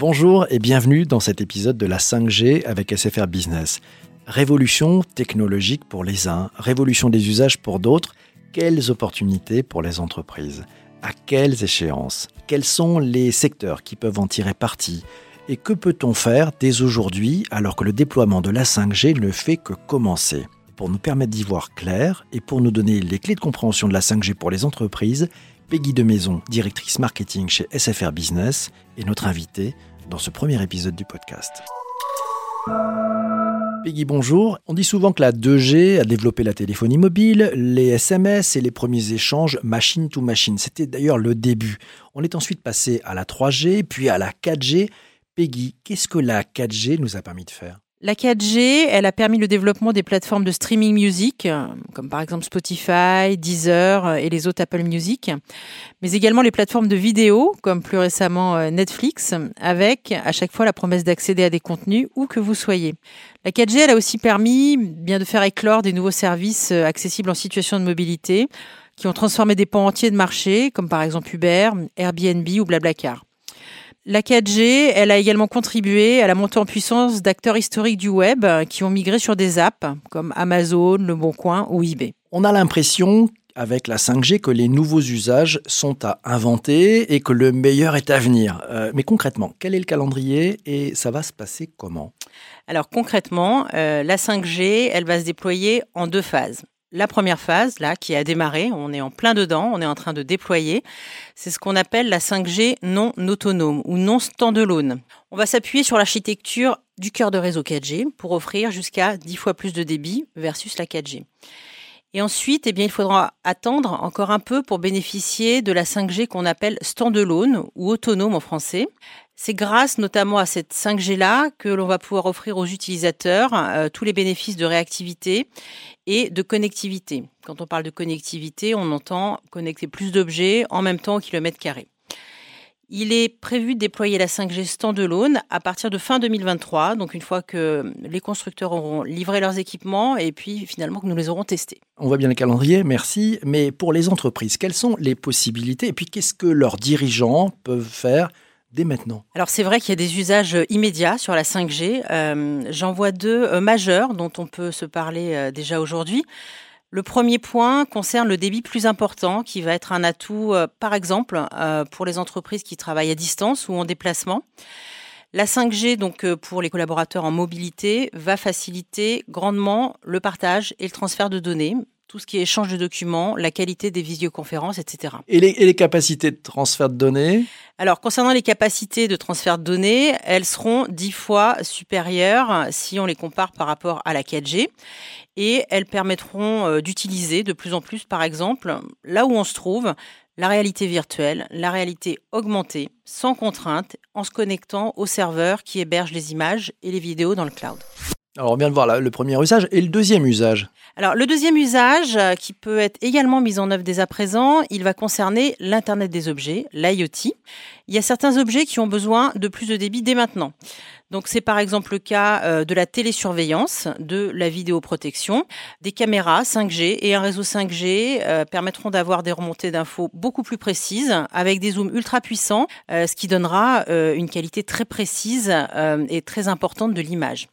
Bonjour et bienvenue dans cet épisode de la 5G avec SFR Business. Révolution technologique pour les uns, révolution des usages pour d'autres. Quelles opportunités pour les entreprises? À quelles échéances? Quels sont les secteurs qui peuvent en tirer parti? Et que peut-on faire dès aujourd'hui alors que le déploiement de la 5G ne fait que commencer? Pour nous permettre d'y voir clair et pour nous donner les clés de compréhension de la 5G pour les entreprises, Peggy de Maison, directrice marketing chez SFR Business, est notre invitée dans ce premier épisode du podcast. Peggy, bonjour. On dit souvent que la 2G a développé la téléphonie mobile, les SMS et les premiers échanges machine to machine. C'était d'ailleurs le début. On est ensuite passé à la 3G, puis à la 4G. Peggy, qu'est-ce que la 4G nous a permis de faire? La 4G, elle a permis le développement des plateformes de streaming music, euh, comme par exemple Spotify, Deezer euh, et les autres Apple Music, mais également les plateformes de vidéo, comme plus récemment euh, Netflix, avec à chaque fois la promesse d'accéder à des contenus où que vous soyez. La 4G, elle a aussi permis bien de faire éclore des nouveaux services accessibles en situation de mobilité, qui ont transformé des pans entiers de marché, comme par exemple Uber, Airbnb ou Blablacar. La 4G, elle a également contribué à la montée en puissance d'acteurs historiques du web qui ont migré sur des apps comme Amazon, Le Bon Coin ou eBay. On a l'impression avec la 5G que les nouveaux usages sont à inventer et que le meilleur est à venir. Euh, mais concrètement, quel est le calendrier et ça va se passer comment? Alors concrètement, euh, la 5G, elle va se déployer en deux phases la première phase, là, qui a démarré, on est en plein dedans, on est en train de déployer, c'est ce qu'on appelle la 5G non autonome ou non standalone. On va s'appuyer sur l'architecture du cœur de réseau 4G pour offrir jusqu'à 10 fois plus de débit versus la 4G. Et ensuite, eh bien, il faudra attendre encore un peu pour bénéficier de la 5G qu'on appelle standalone ou autonome en français. C'est grâce notamment à cette 5G-là que l'on va pouvoir offrir aux utilisateurs euh, tous les bénéfices de réactivité et de connectivité. Quand on parle de connectivité, on entend connecter plus d'objets en même temps au kilomètre carré. Il est prévu de déployer la 5G standalone à partir de fin 2023, donc une fois que les constructeurs auront livré leurs équipements et puis finalement que nous les aurons testés. On voit bien le calendrier, merci. Mais pour les entreprises, quelles sont les possibilités et puis qu'est-ce que leurs dirigeants peuvent faire dès maintenant Alors c'est vrai qu'il y a des usages immédiats sur la 5G. Euh, j'en vois deux euh, majeurs dont on peut se parler euh, déjà aujourd'hui. Le premier point concerne le débit plus important qui va être un atout, par exemple, pour les entreprises qui travaillent à distance ou en déplacement. La 5G, donc pour les collaborateurs en mobilité, va faciliter grandement le partage et le transfert de données, tout ce qui est échange de documents, la qualité des visioconférences, etc. Et les, capacités de transfert de données? Alors, concernant les capacités de transfert de données, elles seront dix fois supérieures si on les compare par rapport à la 4G. Et elles permettront euh, d'utiliser de plus en plus, par exemple, là où on se trouve, la réalité virtuelle, la réalité augmentée, sans contrainte, en se connectant au serveur qui héberge les images et les vidéos dans le cloud. Alors on vient de voir le premier usage et le deuxième usage. Alors le deuxième usage, euh, qui peut être également mis en œuvre dès à présent, il va concerner l'Internet des objets, l'IoT. Il y a certains objets qui ont besoin de plus de débit dès maintenant. Donc c'est par exemple le cas euh, de la télésurveillance, de la vidéoprotection, des caméras 5G et un réseau 5G euh, permettront d'avoir des remontées d'infos beaucoup plus précises avec des zooms ultra puissants, ce qui donnera une qualité très précise et très importante de l'image.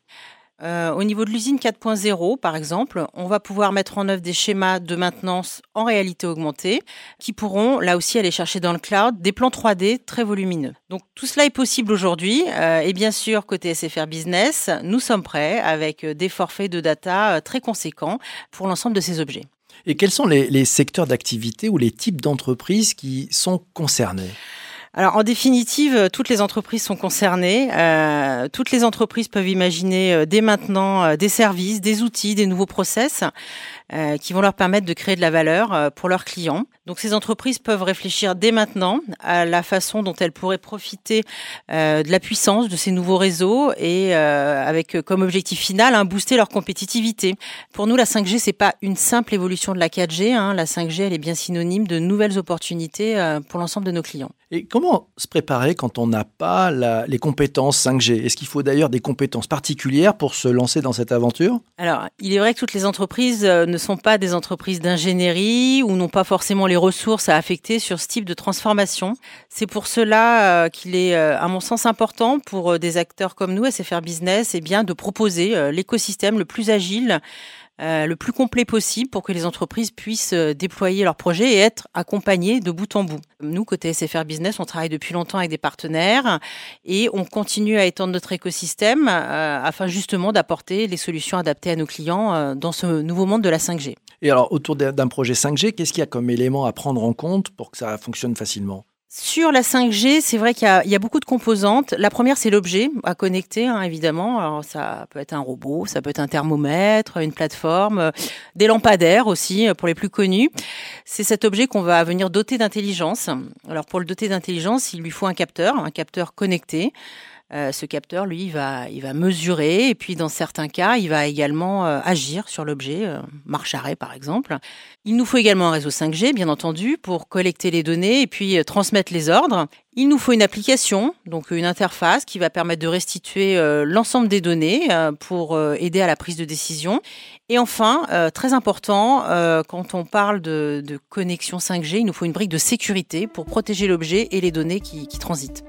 Euh, au niveau de l'usine 4.0, par exemple, on va pouvoir mettre en œuvre des schémas de maintenance en réalité augmentée qui pourront là aussi aller chercher dans le cloud des plans 3D très volumineux. Donc tout cela est possible aujourd'hui euh, et bien sûr côté SFR Business, nous sommes prêts avec des forfaits de data euh, très conséquents pour l'ensemble de ces objets. Et quels sont les secteurs d'activité ou les types d'entreprises qui sont concernés? Alors en définitive, euh, toutes les entreprises sont concernées. Euh, toutes les entreprises peuvent imaginer euh, dès maintenant des services, des outils, des nouveaux process qui vont leur permettre de créer de la valeur pour leurs clients. Donc ces entreprises peuvent réfléchir dès maintenant à la façon dont elles pourraient profiter de la puissance de ces nouveaux réseaux et avec comme objectif final un booster leur compétitivité. Pour nous, la 5G c'est pas une simple évolution de la 4G. Hein. La 5G elle est bien synonyme de nouvelles opportunités pour l'ensemble de nos clients. Et comment se préparer quand on n'a pas les compétences 5G Est-ce qu'il faut d'ailleurs des compétences particulières pour se lancer dans cette aventure? Alors, il est vrai que toutes les entreprises euh, ne sont pas des entreprises d'ingénierie ou n'ont pas forcément les ressources à affecter sur ce type de transformation. C'est pour cela euh, qu'il est, euh, à mon sens, important pour des acteurs comme nous, SFR Business, eh bien, de proposer l'écosystème le plus agile le plus complet possible pour que les entreprises puissent euh, déployer leurs projets et être accompagnées de bout en bout. Nous, côté SFR Business, on travaille depuis longtemps avec des partenaires et on continue à étendre notre écosystème euh, afin justement d'apporter les solutions adaptées à nos clients dans ce nouveau monde de la 5G. Et alors, autour d'un projet 5G, qu'est-ce qu'il y a comme élément à prendre en compte pour que ça fonctionne facilement? Sur la 5G, c'est vrai qu'il y, a beaucoup de composantes. La première, c'est l'objet à connecter, hein, évidemment. Alors, ça peut être un robot, ça peut être un thermomètre, une plateforme, euh, des lampadaires aussi, euh, pour les plus connus. C'est cet objet qu'on va venir doter d'intelligence. Alors, pour le doter d'intelligence, il lui faut un capteur, un capteur connecté. Euh, ce capteur, lui, il va, mesurer et puis dans certains cas, il va également euh, agir sur l'objet, euh, marche-arrêt par exemple. Il nous faut également un réseau 5G, bien entendu, pour collecter les données et puis transmettre les ordres. Il nous faut une application, donc une interface qui va permettre de restituer l'ensemble des données pour aider à la prise de décision. Et enfin, très important, quand on parle de, connexion 5G, il nous faut une brique de sécurité pour protéger l'objet et les données qui transitent.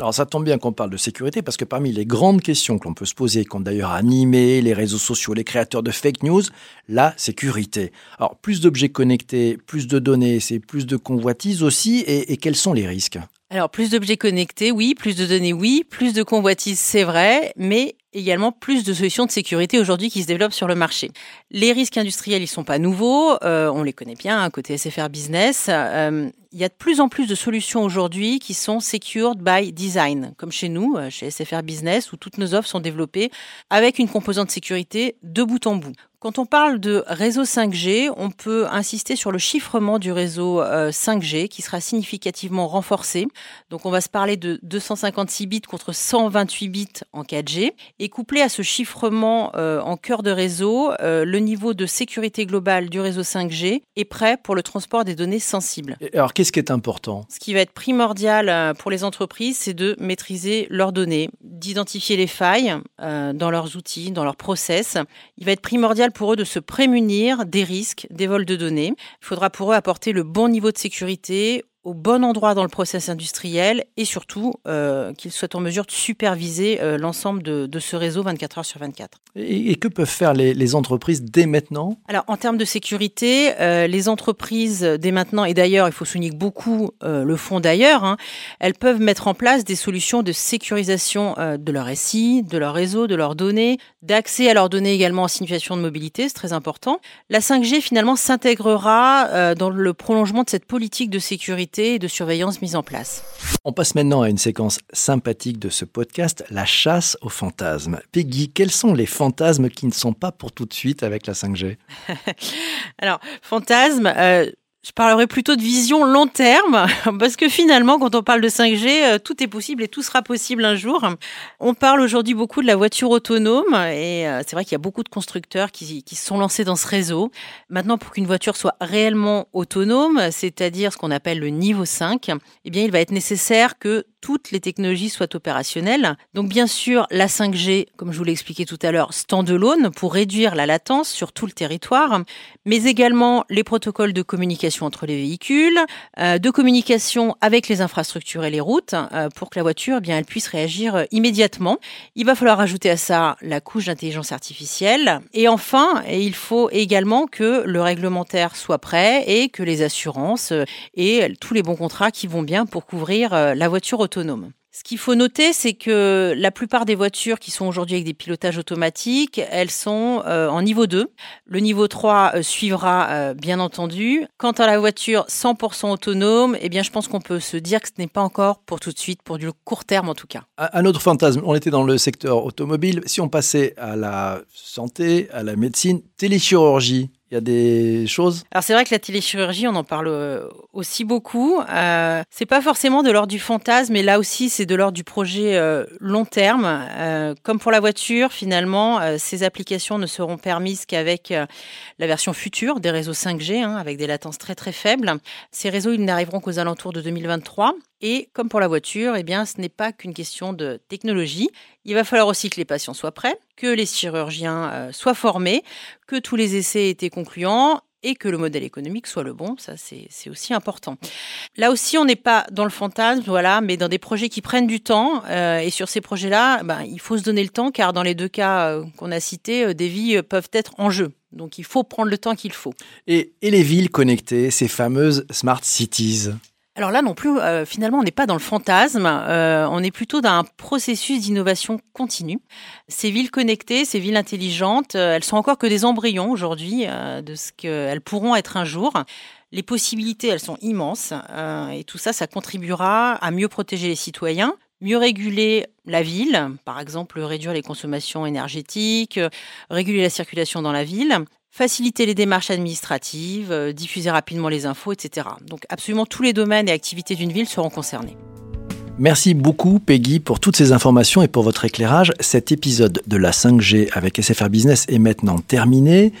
Alors ça tombe bien qu'on parle de sécurité parce que parmi les grandes questions que l'on peut se poser, qu'ont d'ailleurs animé les réseaux sociaux, les créateurs de fake news, la sécurité. Alors plus d'objets connectés, plus de données, c'est plus de convoitises aussi, et, quels sont les risques? Alors, plus d'objets connectés, oui, plus de données, oui, plus de convoitises, c'est vrai, mais également plus de solutions de sécurité aujourd'hui qui se développent sur le marché. Les risques industriels, ils sont pas nouveaux, euh, on les connaît bien, hein, côté SFR Business. Euh, il y a de plus en plus de solutions aujourd'hui qui sont secured by design, comme chez nous, euh, chez SFR Business, où toutes nos offres sont développées avec une composante sécurité de bout en bout. Quand on parle de réseau 5G, on peut insister sur le chiffrement du réseau 5G qui sera significativement renforcé. Donc on va se parler de 256 bits contre 128 bits en 4G et couplé à ce chiffrement euh, en cœur de réseau, euh, le niveau de sécurité globale du réseau 5G est prêt pour le transport des données sensibles. Qu'est-ce qui est important? Ce qui va être primordial euh, pour les entreprises, c'est de maîtriser leurs données, d'identifier les failles dans leurs outils, dans leurs process. Il va être primordial pour eux de se prémunir des risques des vols de données. Il faudra pour eux apporter le bon niveau de sécurité au bon endroit dans le process industriel et surtout euh, qu'ils soient en mesure de superviser euh, l'ensemble de, ce réseau 24 heures sur 24. Et, que peuvent faire les, entreprises dès maintenant? Alors en termes de sécurité, euh, les entreprises dès maintenant, et d'ailleurs il faut souligner que beaucoup le font d'ailleurs, hein, elles peuvent mettre en place des solutions de sécurisation de leur SI, de leur réseau, de leurs données, d'accès à leurs données également en situation de mobilité, c'est très important. La 5G finalement s'intégrera dans le prolongement de cette politique de sécurité et de surveillance mise en place. On passe maintenant à une séquence sympathique de ce podcast, la chasse aux fantasmes. Peggy, quels sont les fantasmes qui ne sont pas pour tout de suite avec la 5G Alors, fantasmes, euh, je parlerai plutôt de vision long terme, parce que finalement, quand on parle de 5G, euh, tout est possible et tout sera possible un jour. On parle aujourd'hui beaucoup de la voiture autonome, et euh, c'est vrai qu'il y a beaucoup de constructeurs qui, qui sont lancés dans ce réseau. Maintenant, pour qu'une voiture soit réellement autonome, c'est-à-dire ce qu'on appelle le niveau 5, eh bien, il va être nécessaire que toutes les technologies soient opérationnelles. Donc bien sûr, la 5G, comme je vous l'ai expliqué tout à l'heure, standalone pour réduire la latence sur tout le territoire, mais également les protocoles de communication entre les véhicules, euh, de communication avec les infrastructures et les routes euh, pour que la voiture, eh bien, elle puisse réagir euh, immédiatement. Il va falloir ajouter à ça la couche d'intelligence artificielle. Et enfin, il faut également que le réglementaire soit prêt et que les assurances et tous les bons contrats qui vont bien pour couvrir la voiture. Ce qu'il faut noter, c'est que la plupart des voitures qui sont aujourd'hui avec des pilotages automatiques, elles sont euh, en niveau 2. Le niveau 3 euh, suivra, euh, bien entendu. Quant à la voiture 100% autonome, eh bien, je pense qu'on peut se dire que ce n'est pas encore pour tout de suite, pour du court terme en tout cas. Un autre fantasme, on était dans le secteur automobile. Si on passait à la santé, à la médecine, Téléchirurgie, il y a des choses Alors c'est vrai que la téléchirurgie, on en parle euh, aussi beaucoup. Euh, c'est pas forcément de l'ordre du fantasme, mais là aussi c'est de l'ordre du projet euh, long terme. Euh, comme pour la voiture, finalement, ces applications ne seront permises qu'avec la version future des réseaux 5G, hein, avec des latences très très faibles. Ces réseaux, ils n'arriveront qu'aux alentours de 2023. Et comme pour la voiture, eh bien, ce n'est pas qu'une question de technologie. Il va falloir aussi que les patients soient prêts, que les chirurgiens euh, soient formés, que tous les essais étaient concluants et que le modèle économique soit le bon, ça c'est aussi important. Là aussi, on n'est pas dans le fantasme, voilà, mais dans des projets qui prennent du temps. Euh, et sur ces projets-là, ben, il faut se donner le temps, car dans les deux cas euh, qu'on a cités, des vies peuvent être en jeu. Donc il faut prendre le temps qu'il faut. Et, et les villes connectées, ces fameuses smart cities? Alors là non plus, euh, finalement, on n'est pas dans le fantasme, euh, on est plutôt dans un processus d'innovation continue. Ces villes connectées, ces villes intelligentes, euh, elles sont encore que des embryons aujourd'hui de ce qu'elles pourront être un jour. Les possibilités, elles sont immenses, et tout ça, ça contribuera à mieux protéger les citoyens, mieux réguler la ville, par exemple réduire les consommations énergétiques, réguler la circulation dans la ville, faciliter les démarches administratives, euh, diffuser rapidement les infos, etc. Donc absolument tous les domaines et activités d'une ville seront concernés. Merci beaucoup Peggy pour toutes ces informations et pour votre éclairage. Cet épisode de la 5G avec SFR Business est maintenant terminé.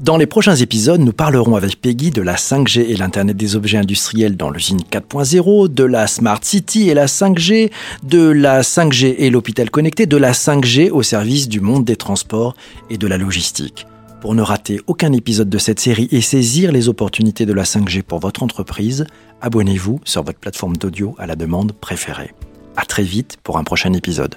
Dans les prochains épisodes, nous parlerons avec Peggy de la 5G et l'Internet des objets industriels dans l'usine 4.0, de la Smart City et la 5G, de la 5G et l'hôpital connecté, de la 5G au service du monde des transports et de la logistique. Pour ne rater aucun épisode de cette série et saisir les opportunités de la 5G pour votre entreprise, abonnez-vous sur votre plateforme d'audio à la demande préférée. À très vite pour un prochain épisode.